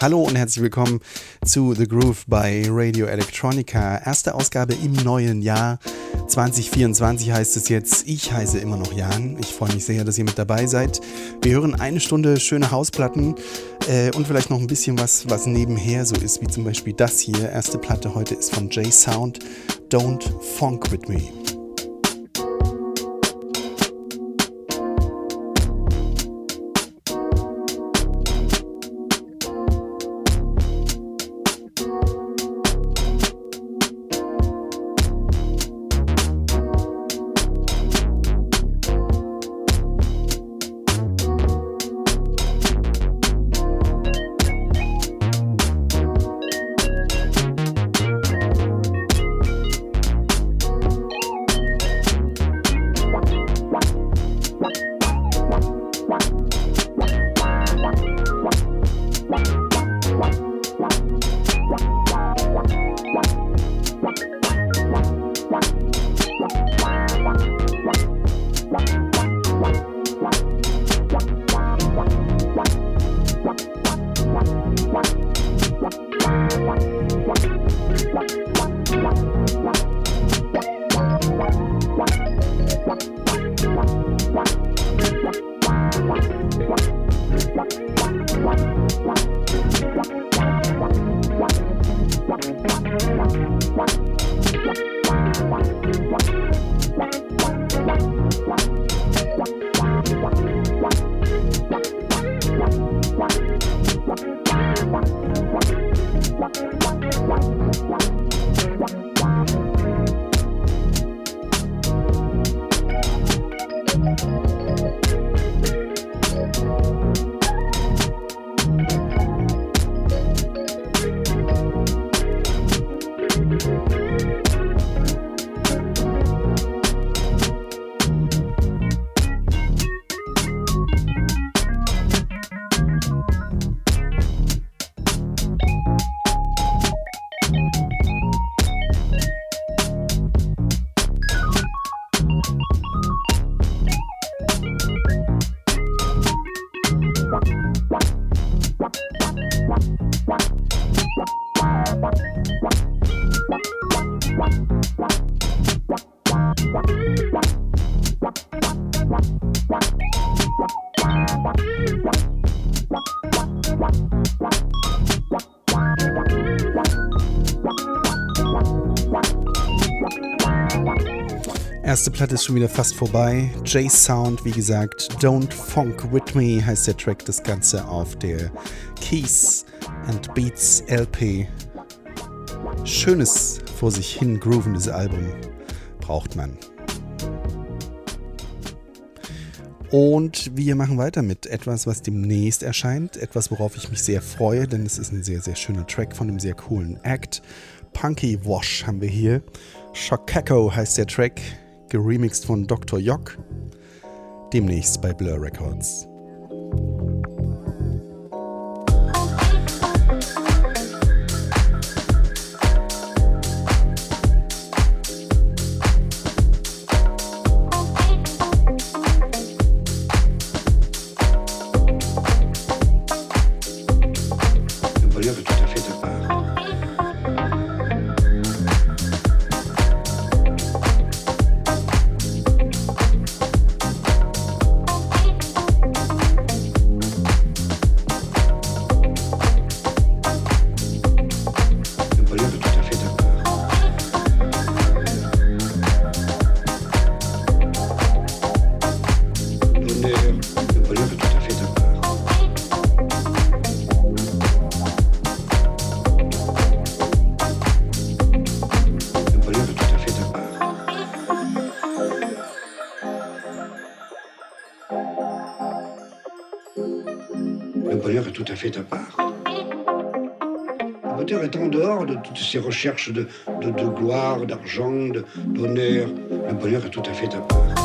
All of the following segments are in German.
Hallo und herzlich willkommen zu The Groove bei Radio Electronica. Erste Ausgabe im neuen Jahr. 2024 heißt es jetzt. Ich heiße immer noch Jan. Ich freue mich sehr, dass ihr mit dabei seid. Wir hören eine Stunde schöne Hausplatten äh, und vielleicht noch ein bisschen was, was nebenher so ist, wie zum Beispiel das hier. Erste Platte heute ist von J-Sound. Don't Funk With Me. Schon wieder fast vorbei. J-Sound, wie gesagt, Don't Funk With Me heißt der Track, das Ganze auf der Keys and Beats LP. Schönes vor sich hin groovendes Album braucht man. Und wir machen weiter mit etwas, was demnächst erscheint. Etwas, worauf ich mich sehr freue, denn es ist ein sehr, sehr schöner Track von einem sehr coolen Act. Punky Wash haben wir hier. Shokako heißt der Track, geremixed von Dr. Jock. Demnächst bei Blur Records. Ces recherches de, gloire, d'argent, d'honneur. Le bonheur est tout à fait à part.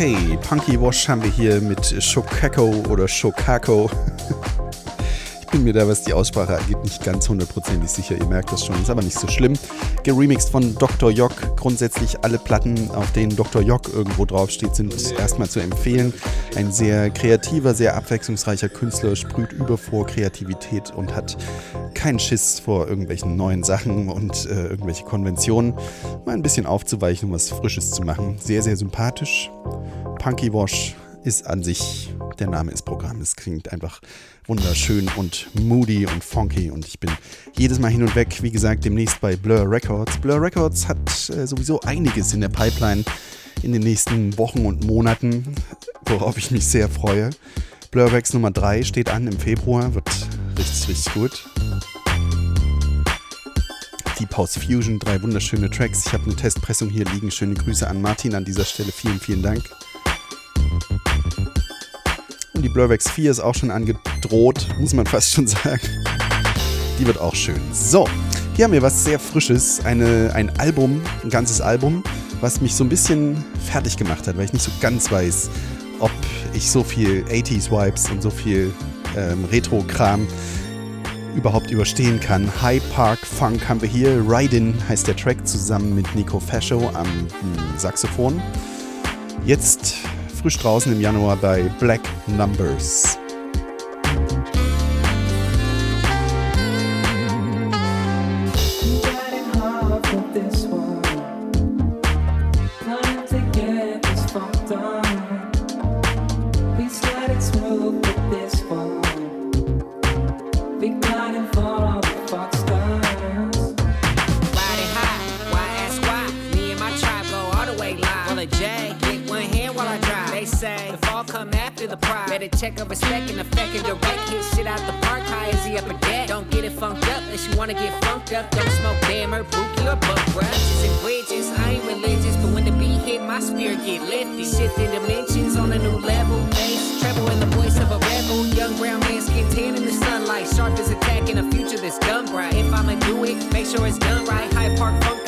Okay, Punky Wash haben wir hier mit Shokako oder Shokako. Ich bin mir da, was die Aussprache angeht, nicht ganz hundertprozentig sicher. Ihr merkt das schon, ist aber nicht so schlimm. Geremixed von Dr. Jock. Grundsätzlich alle Platten, auf denen Dr. Jock irgendwo draufsteht, sind erstmal zu empfehlen. Ein sehr kreativer, sehr abwechslungsreicher Künstler, sprüht über vor Kreativität und hat keinen Schiss vor irgendwelchen neuen Sachen und äh, irgendwelche Konventionen. Mal ein bisschen aufzuweichen, um was Frisches zu machen. Sehr, sehr sympathisch. Punky Wash ist an sich, der Name ist Programm. Es klingt einfach wunderschön und moody und funky und ich bin jedes Mal hin und weg. Wie gesagt, demnächst bei Blur Records. Blur Records hat äh, sowieso einiges in der Pipeline in den nächsten Wochen und Monaten, worauf ich mich sehr freue. Blur Wax Nummer 3 steht an im Februar, wird richtig, richtig gut. Deep House Fusion, drei wunderschöne Tracks. Ich habe eine Testpressung hier liegen. Schöne Grüße an Martin an dieser Stelle. Vielen, vielen Dank. Und die Blurwax 4 ist auch schon angedroht, muss man fast schon sagen. Die wird auch schön. So, hier haben wir was sehr Frisches. Eine, ein Album, ein ganzes Album, was mich so ein bisschen fertig gemacht hat, weil ich nicht so ganz weiß, ob ich so viel 80s-Vibes und so viel ähm, Retro-Kram überhaupt überstehen kann. High Park Funk haben wir hier. Ride-In heißt der Track zusammen mit Nico Fascio am hm, Saxophon. Jetzt frisch draußen im Januar bei Black Numbers. my spirit get lifted. Shifting dimensions on a new level. Bass, treble in the voice of a rebel. Young brown man, skin tan in the sunlight. Sharp as attack in a future that's done right. If I'ma do it, make sure it's done right. High Park Funk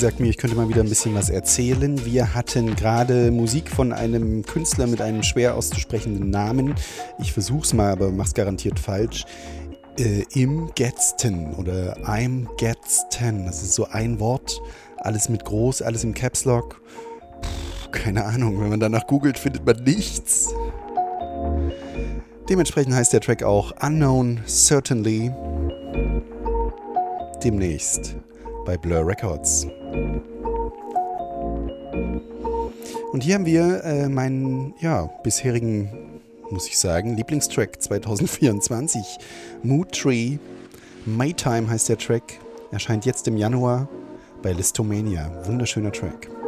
Sagt mir, ich könnte mal wieder ein bisschen was erzählen. Wir hatten gerade Musik von einem Künstler mit einem schwer auszusprechenden Namen. Ich versuch's mal, aber mach's garantiert falsch. Äh, Im Gadsden oder I'm Gadsden. Das ist so ein Wort. Alles mit groß, alles im Caps Lock. Puh, keine Ahnung, wenn man danach googelt, findet man nichts. Dementsprechend heißt der Track auch Unknown Certainly. Demnächst bei Blur Records. Und hier haben wir äh, meinen ja, bisherigen, muss ich sagen, Lieblingstrack 2024. Mood Tree. Maytime heißt der Track. Erscheint jetzt im Januar bei Listomania. Wunderschöner Track.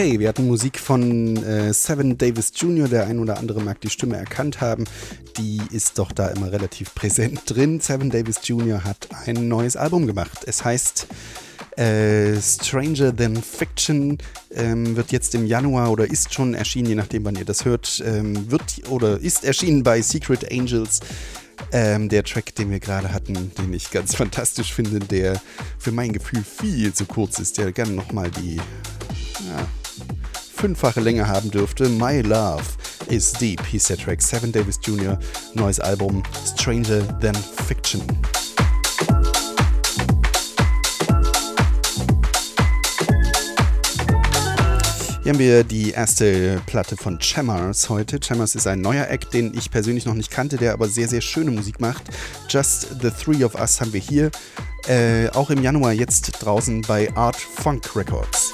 Okay, wir hatten Musik von äh, Seven Davis Jr., der ein oder andere mag die Stimme erkannt haben. Die ist doch da immer relativ präsent drin. Seven Davis Jr. hat ein neues Album gemacht. Es heißt äh, Stranger Than Fiction, ähm, wird jetzt im Januar oder ist schon erschienen, je nachdem, wann ihr das hört, ähm, wird oder ist erschienen bei Secret Angels. Ähm, der Track, den wir gerade hatten, den ich ganz fantastisch finde, der für mein Gefühl viel zu kurz ist, der gerne nochmal die ja, fünffache Länge haben dürfte. My Love is Deep hieß der Track. Seven Davis Jr., neues Album Stranger Than Fiction. Hier haben wir die erste Platte von Chammers heute. Chammers ist ein neuer Act, den ich persönlich noch nicht kannte, der aber sehr, sehr schöne Musik macht. Just the Three of Us haben wir hier. Äh, auch im Januar jetzt draußen bei Art Funk Records.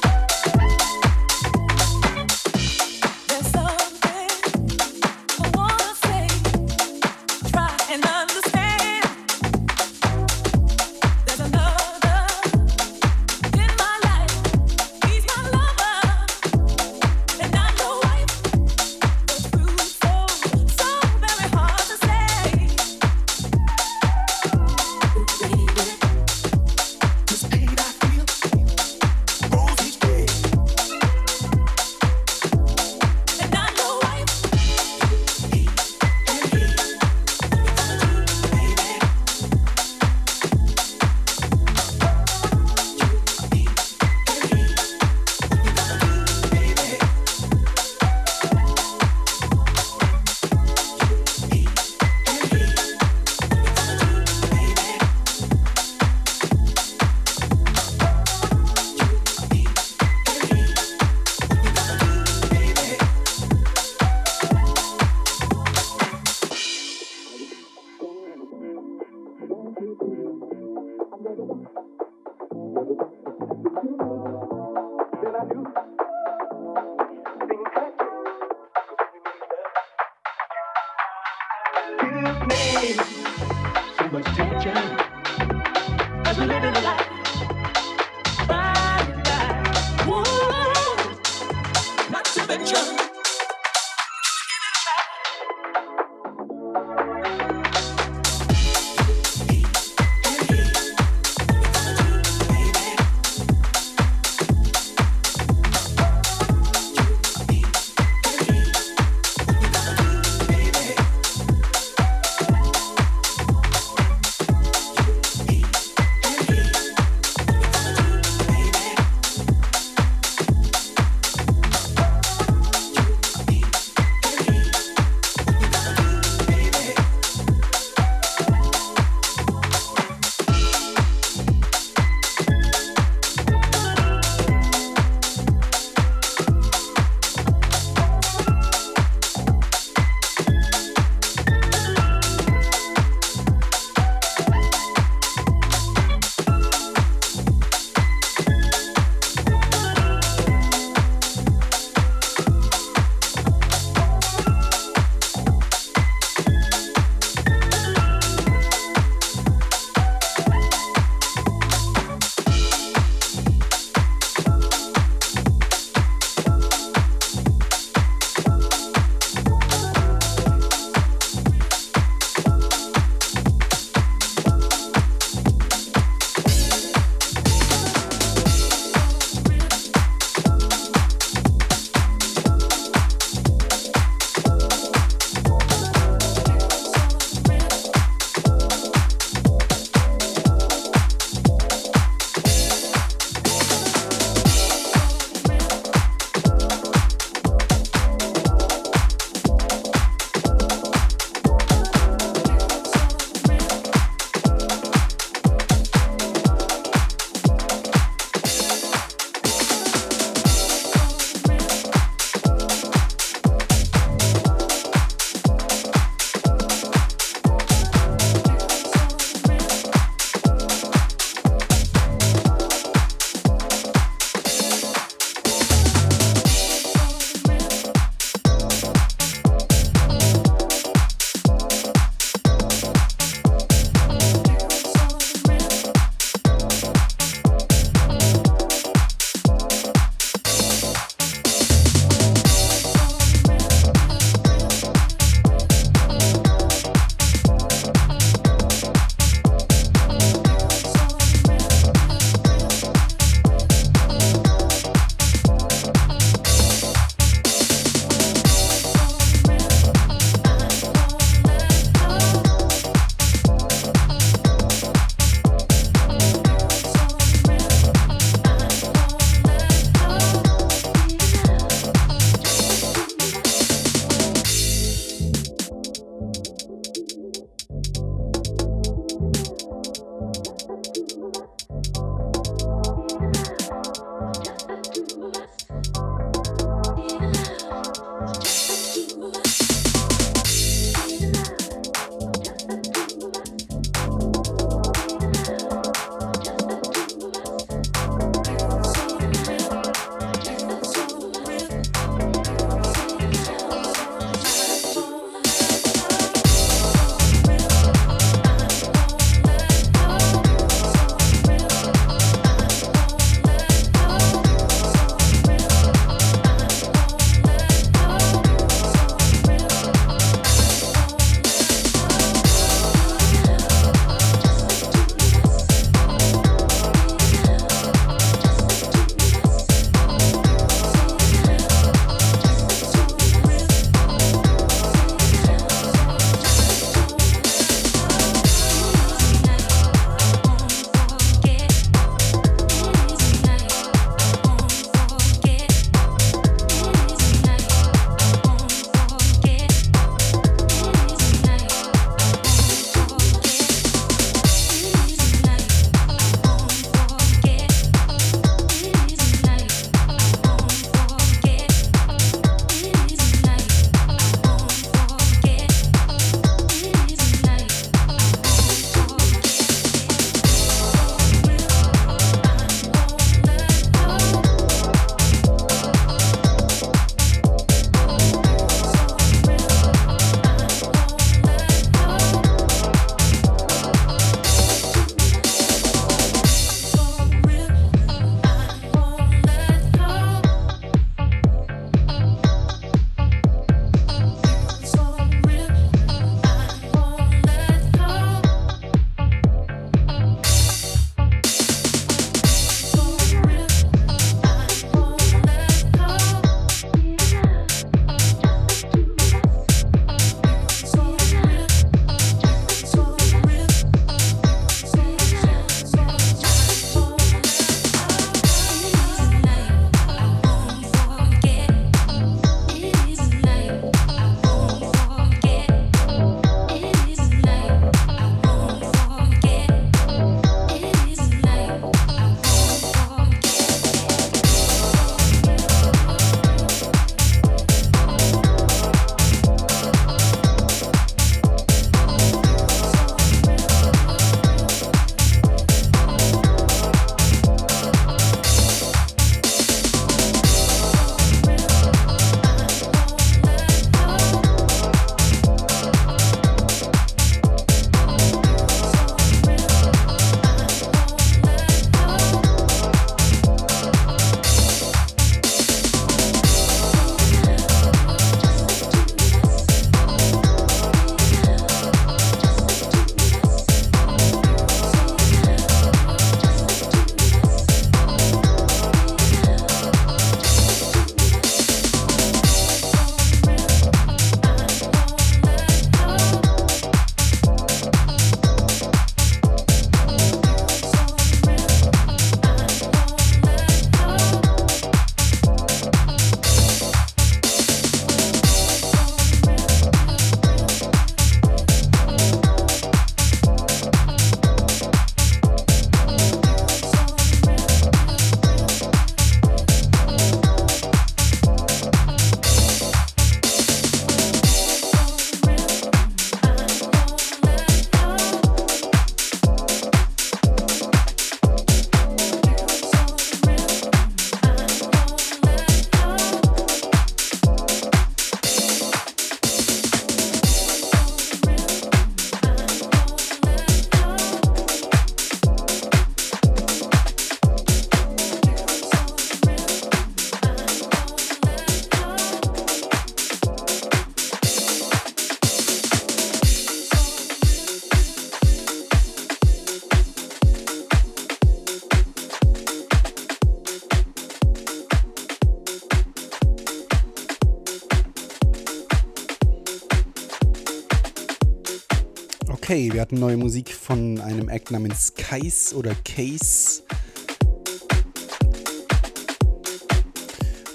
Wir hatten neue Musik von einem Act namens Kais oder Case.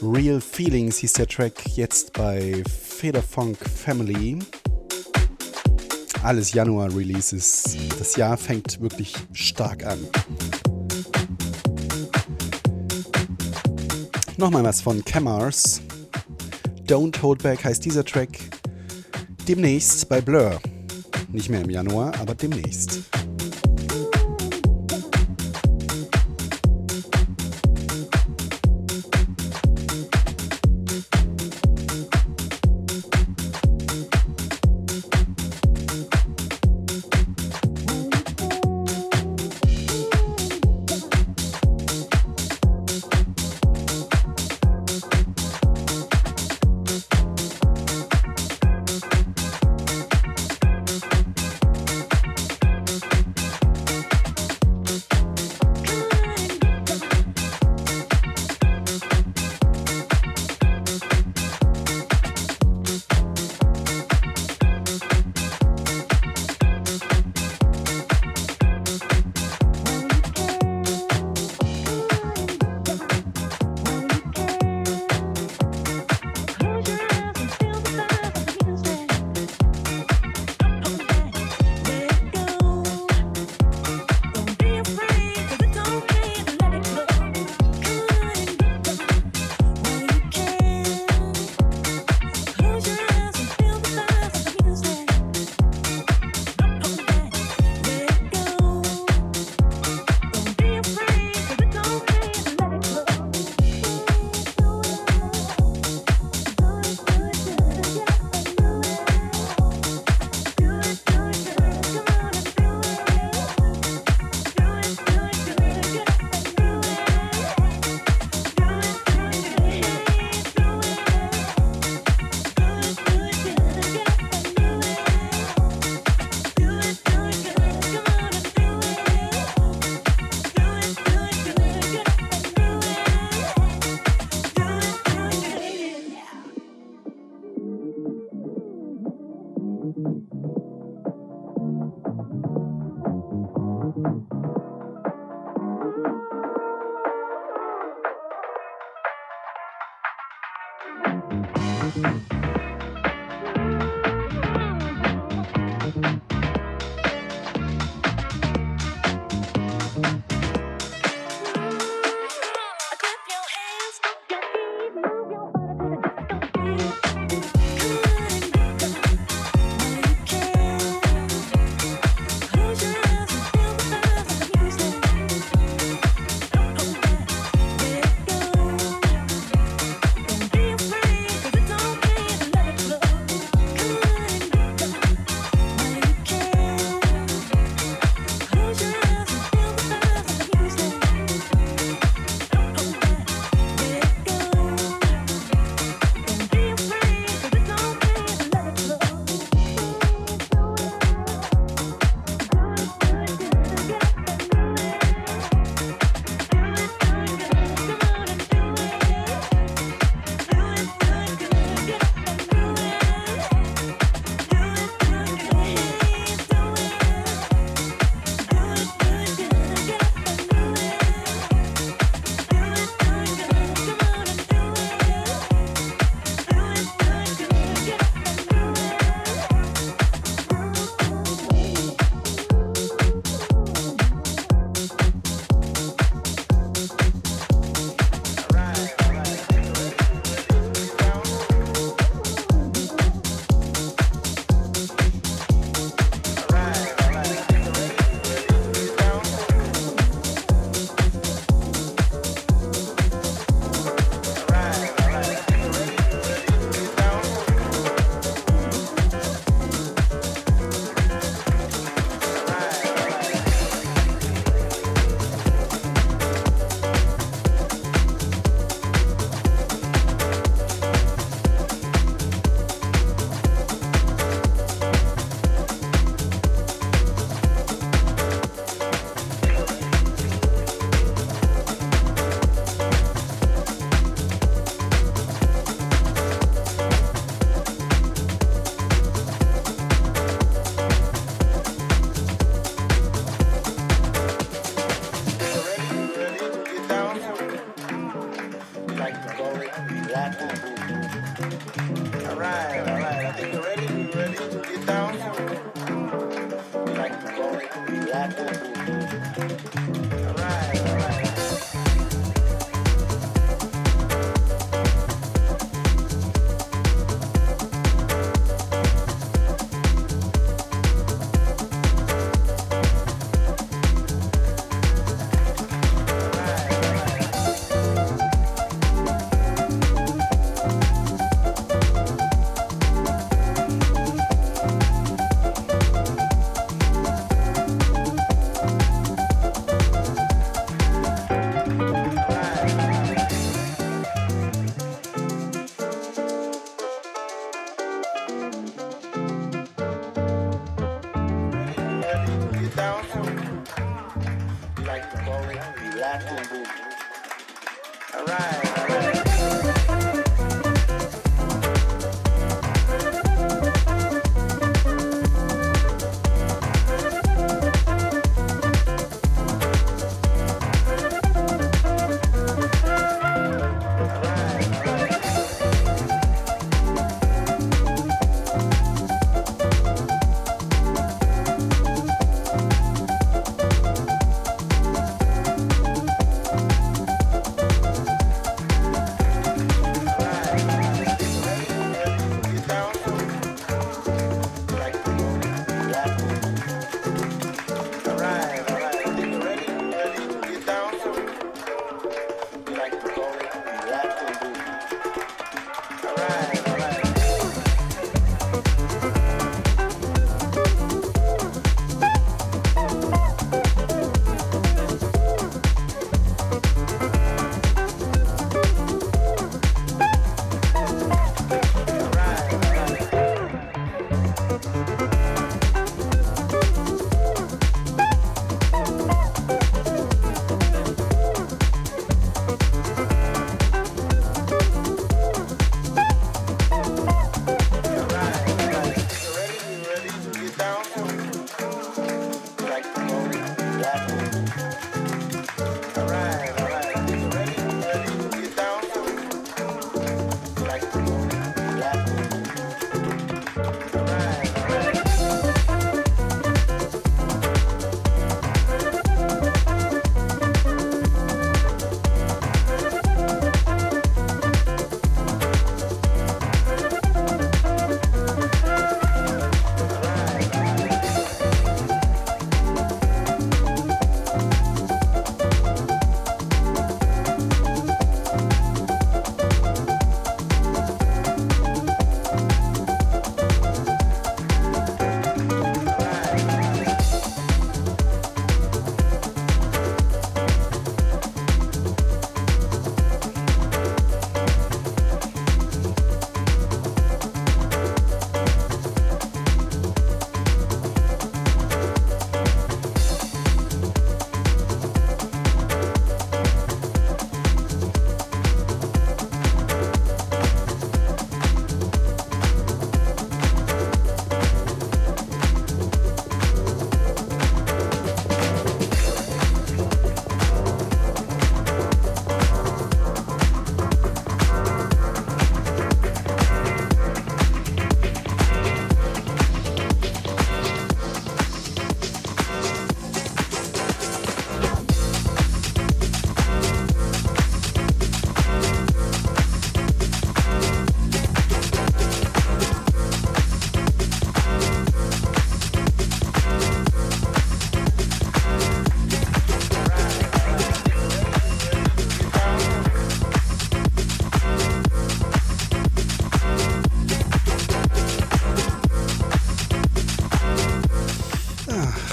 Real Feelings hieß der Track jetzt bei Federfunk Family. Alles Januar-Releases. Das Jahr fängt wirklich stark an. Nochmal was von Camars. Don't Hold Back heißt dieser Track. Demnächst bei Blur. Nicht mehr im Januar, aber demnächst.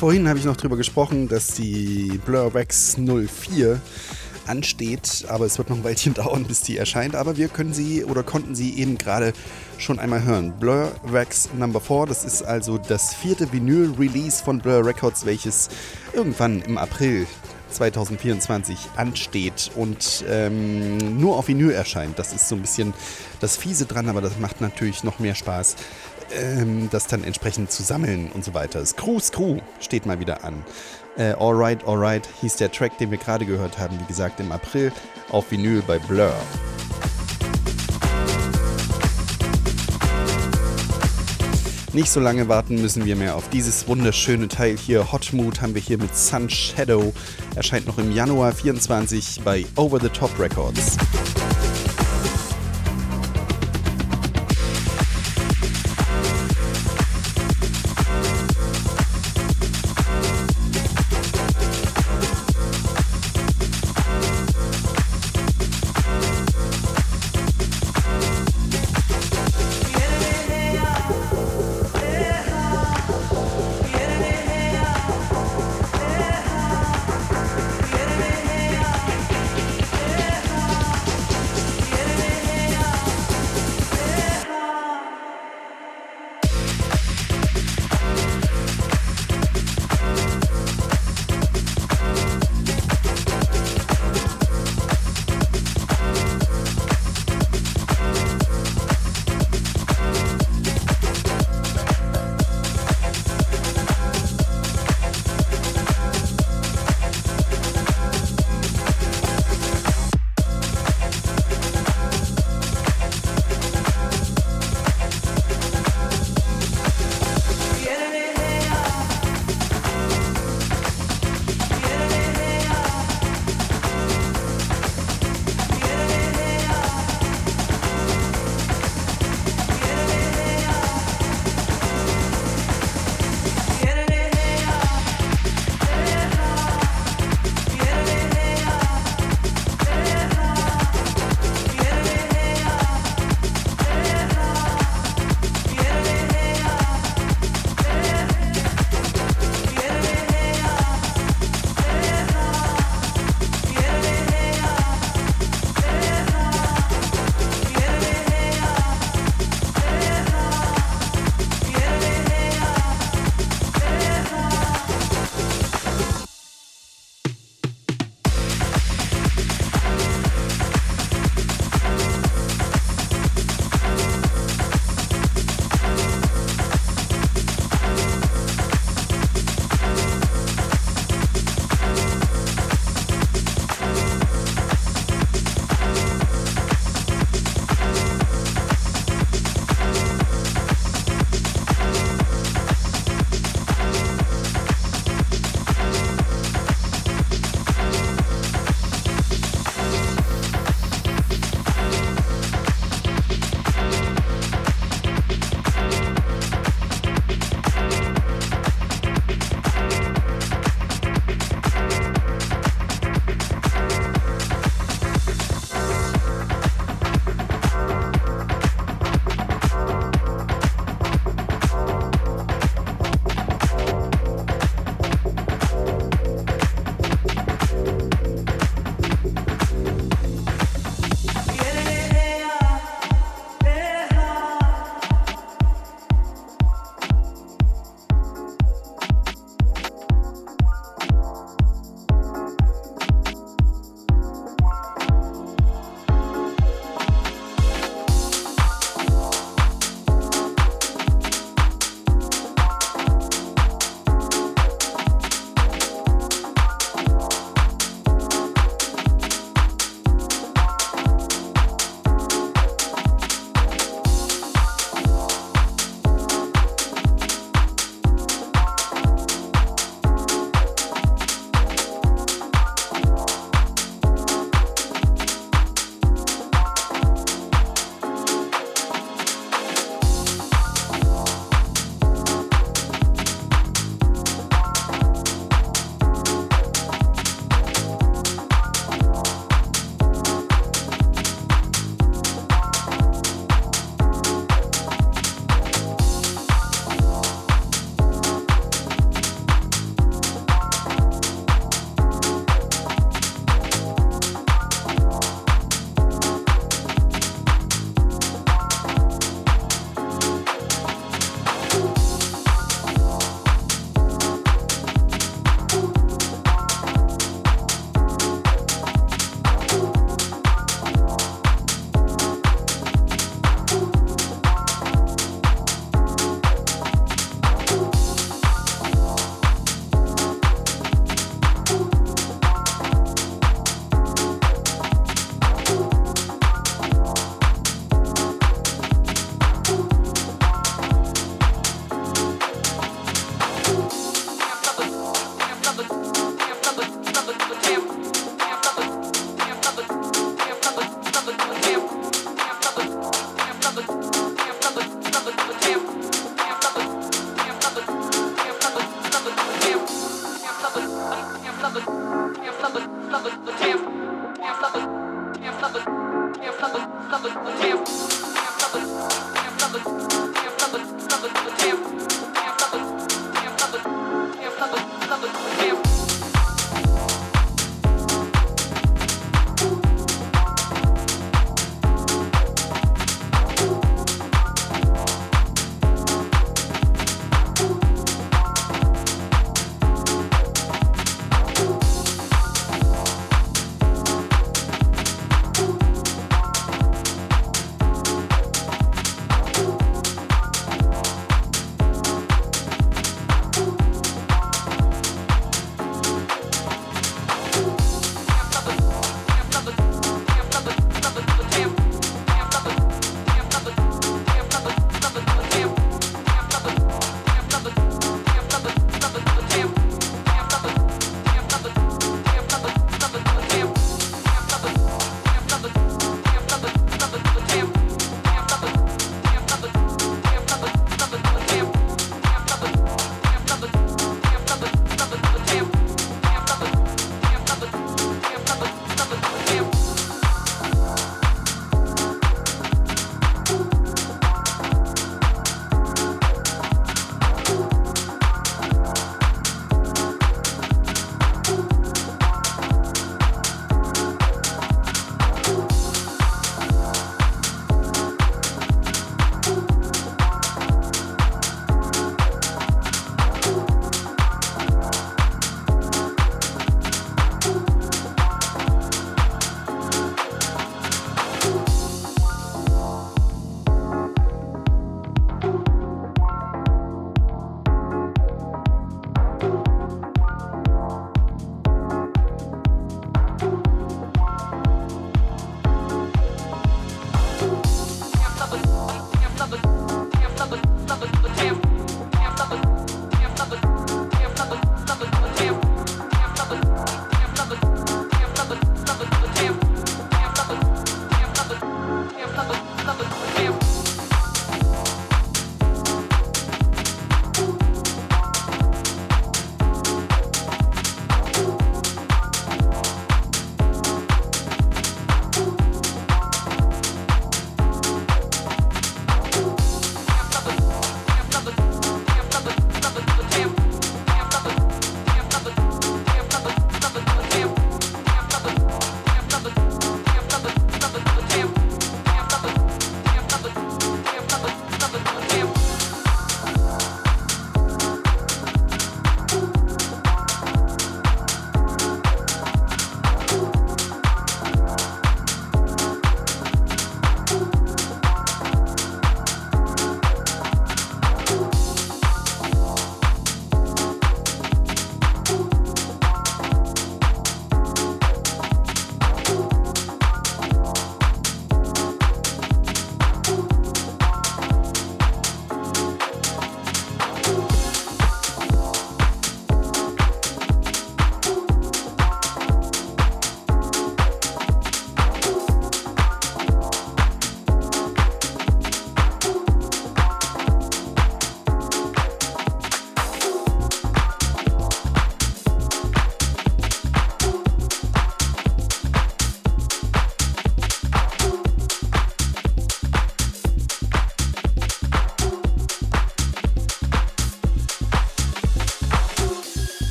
Vorhin habe ich noch darüber gesprochen, dass die Blur Wax 04 ansteht, aber es wird noch ein Weilchen dauern, bis die erscheint. Aber wir können sie oder konnten sie eben gerade schon einmal hören. Blur Wax Number 4, das ist also das vierte Vinyl-Release von Blur Records, welches irgendwann im April 2024 ansteht und ähm, nur auf Vinyl erscheint. Das ist so ein bisschen das Fiese dran, aber das macht natürlich noch mehr Spaß, ähm, das dann entsprechend zu sammeln und so weiter. Screw, Screw steht mal wieder an. Äh, alright, Alright hieß der Track, den wir gerade gehört haben, wie gesagt, im April auf Vinyl bei Blur. Nicht so lange warten müssen wir mehr auf dieses wunderschöne Teil hier. Hot Mood haben wir hier mit Sun Shadow. Erscheint noch im Januar 24 bei Over the Top Records.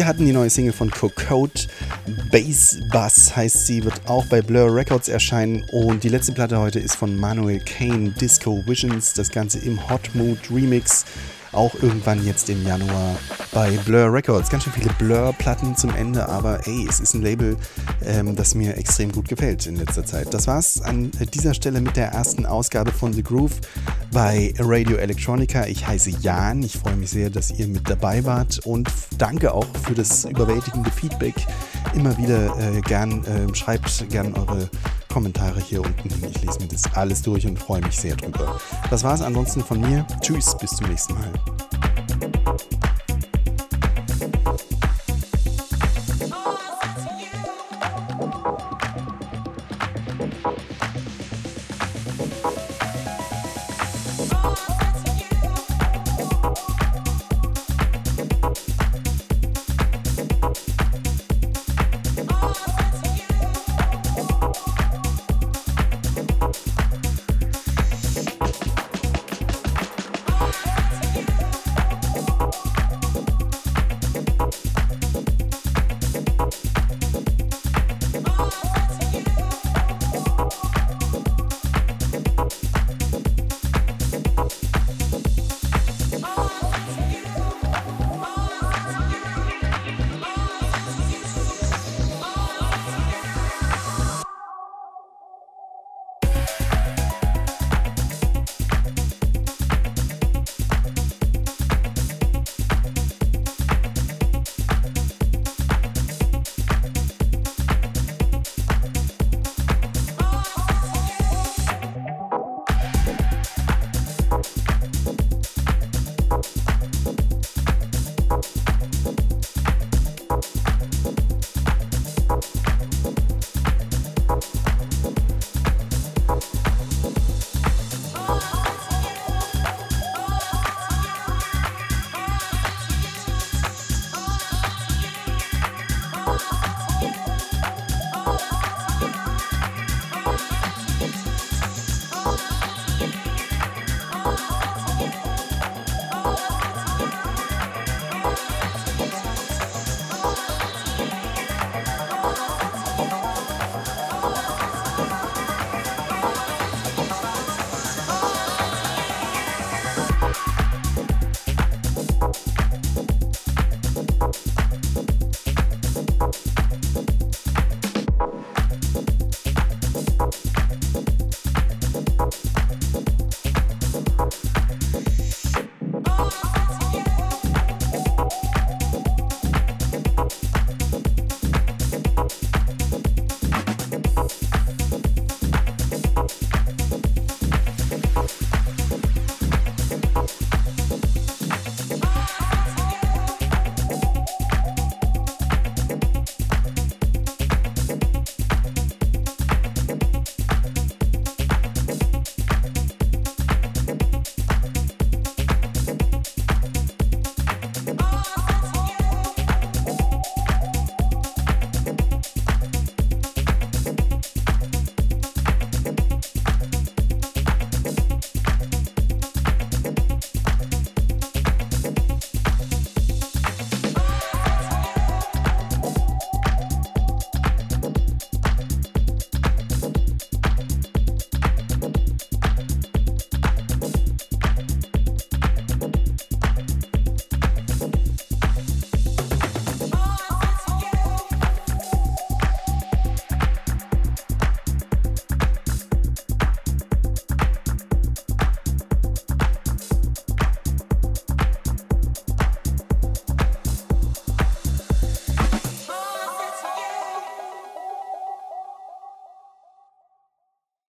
Wir hatten die neue Single von Cocotte. Bass Bass heißt sie, wird auch bei Blur Records erscheinen. Und die letzte Platte heute ist von Manuel Kane, Disco Visions. Das Ganze im Hot Mood Remix. Auch irgendwann jetzt im Januar bei Blur Records. Ganz schön viele Blur-Platten zum Ende, aber ey, es ist ein Label, ähm, das mir extrem gut gefällt in letzter Zeit. Das war's an dieser Stelle mit der ersten Ausgabe von The Groove bei Radio Electronica. Ich heiße Jan. Ich freue mich sehr, dass ihr mit dabei wart und danke auch für das überwältigende Feedback. Immer wieder äh, gern, äh, schreibt gern eure Kommentare hier unten hin. Ich lese mir das alles durch und freue mich sehr drüber. Das war's ansonsten von mir. Tschüss, bis zum nächsten Mal.